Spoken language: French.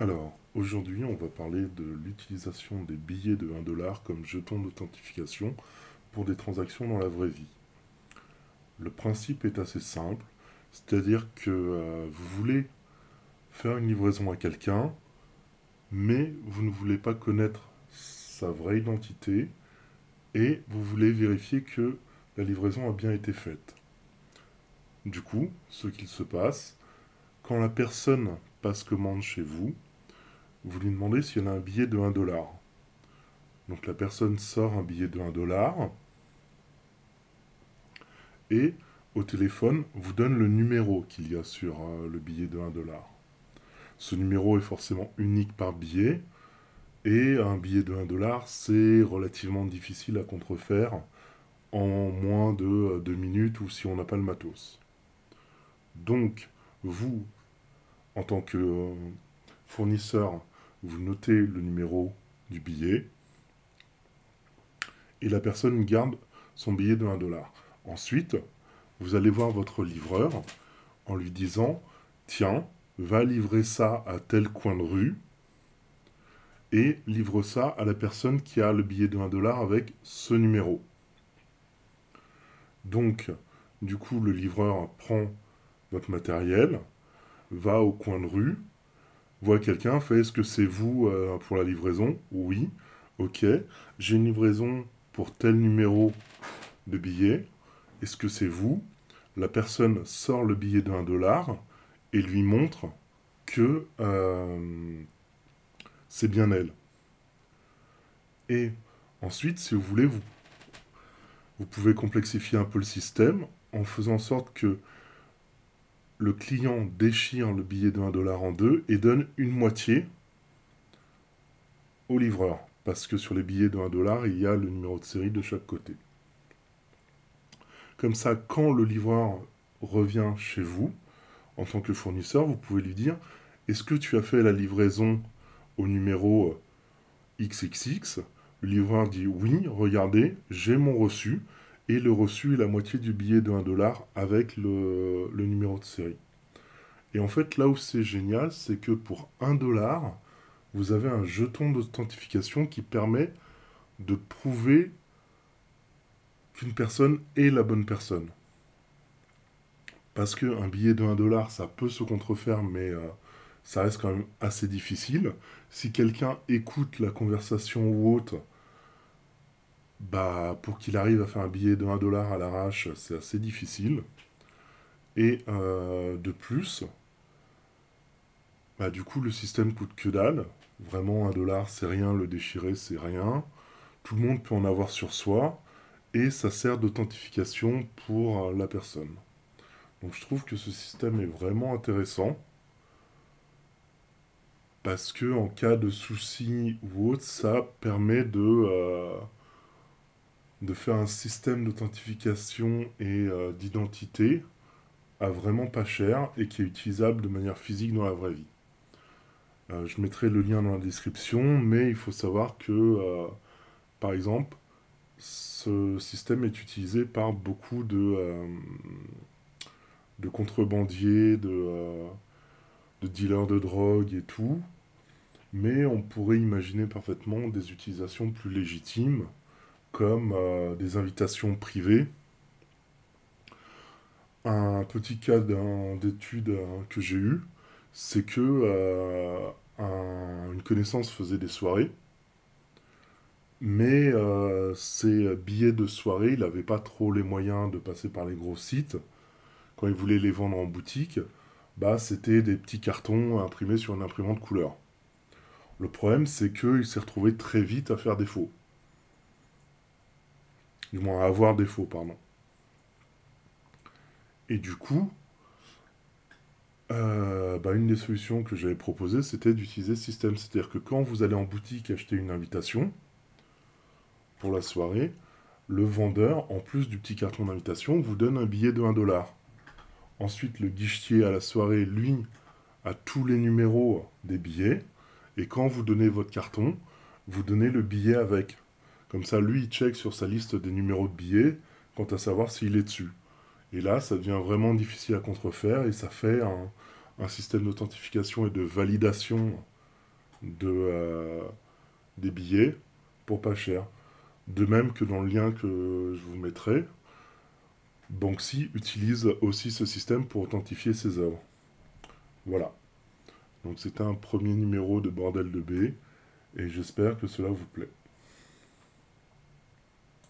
Alors, aujourd'hui, on va parler de l'utilisation des billets de 1 dollar comme jeton d'authentification pour des transactions dans la vraie vie. Le principe est assez simple, c'est-à-dire que euh, vous voulez faire une livraison à quelqu'un, mais vous ne voulez pas connaître sa vraie identité et vous voulez vérifier que la livraison a bien été faite. Du coup, ce qu'il se passe, quand la personne passe commande chez vous, vous lui demandez si elle a un billet de 1 dollar. Donc la personne sort un billet de 1 dollar et au téléphone vous donne le numéro qu'il y a sur euh, le billet de 1 dollar. Ce numéro est forcément unique par billet et un billet de 1 dollar c'est relativement difficile à contrefaire en moins de 2 euh, minutes ou si on n'a pas le matos. Donc vous, en tant que euh, fournisseur, vous notez le numéro du billet et la personne garde son billet de 1 dollar. Ensuite, vous allez voir votre livreur en lui disant Tiens, va livrer ça à tel coin de rue et livre ça à la personne qui a le billet de 1 dollar avec ce numéro. Donc, du coup, le livreur prend votre matériel, va au coin de rue, voit quelqu'un, fait est-ce que c'est vous euh, pour la livraison? Oui. Ok. J'ai une livraison pour tel numéro de billet. Est-ce que c'est vous? La personne sort le billet 1 dollar et lui montre que euh, c'est bien elle. Et ensuite, si vous voulez, vous pouvez complexifier un peu le système en faisant en sorte que le client déchire le billet de 1 dollar en deux et donne une moitié au livreur. Parce que sur les billets de 1 dollar, il y a le numéro de série de chaque côté. Comme ça, quand le livreur revient chez vous, en tant que fournisseur, vous pouvez lui dire Est-ce que tu as fait la livraison au numéro XXX Le livreur dit Oui, regardez, j'ai mon reçu et le reçu est la moitié du billet de 1 dollar avec le, numéro de série. Et en fait, là où c'est génial, c'est que pour 1 dollar, vous avez un jeton d'authentification qui permet de prouver qu'une personne est la bonne personne. Parce qu'un billet de 1 dollar, ça peut se contrefaire, mais euh, ça reste quand même assez difficile. Si quelqu'un écoute la conversation ou autre, bah, pour qu'il arrive à faire un billet de 1 dollar à l'arrache, c'est assez difficile. Et euh, de plus, bah, du coup, le système coûte que dalle. Vraiment, 1 dollar, c'est rien, le déchirer, c'est rien. Tout le monde peut en avoir sur soi. Et ça sert d'authentification pour euh, la personne. Donc je trouve que ce système est vraiment intéressant. Parce que en cas de souci ou autre, ça permet de... Euh, de faire un système d'authentification et euh, d'identité à vraiment pas cher et qui est utilisable de manière physique dans la vraie vie. Euh, je mettrai le lien dans la description, mais il faut savoir que, euh, par exemple, ce système est utilisé par beaucoup de, de contrebandiers, de, de dealers de drogue et tout, mais on pourrait imaginer parfaitement des utilisations plus légitimes comme euh, des invitations privées. Un petit cas d'étude euh, que j'ai eu, c'est que euh, une connaissance faisait des soirées, mais ces billets de soirée, il n'avait pas trop les moyens de passer par les gros sites. Quand il voulait les vendre en boutique, bah, c'était des petits cartons imprimés sur une imprimante couleur. Le problème, c'est qu'il s'est retrouvé très vite à faire défaut. Du moins à avoir défaut, pardon. Et du coup, euh, bah, une des solutions que j'avais proposées, c'était d'utiliser ce système. C'est-à-dire que quand vous allez en boutique acheter une invitation pour la soirée, le vendeur, en plus du petit carton d'invitation, vous donne un billet de 1 dollar. Ensuite, le guichetier à la soirée, lui, a tous les numéros des billets. Et quand vous donnez votre carton, vous donnez le billet avec. Comme ça, lui, il check sur sa liste des numéros de billets quant à savoir s'il est dessus. Et là, ça devient vraiment difficile à contrefaire et ça fait un, système d'authentification et de validation euh, des billets pour pas cher. De même que dans le lien que je vous mettrai, Banksy utilise aussi ce système pour authentifier ses œuvres. Voilà. Donc c'était un premier numéro de Bordel de B et j'espère que cela vous plaît.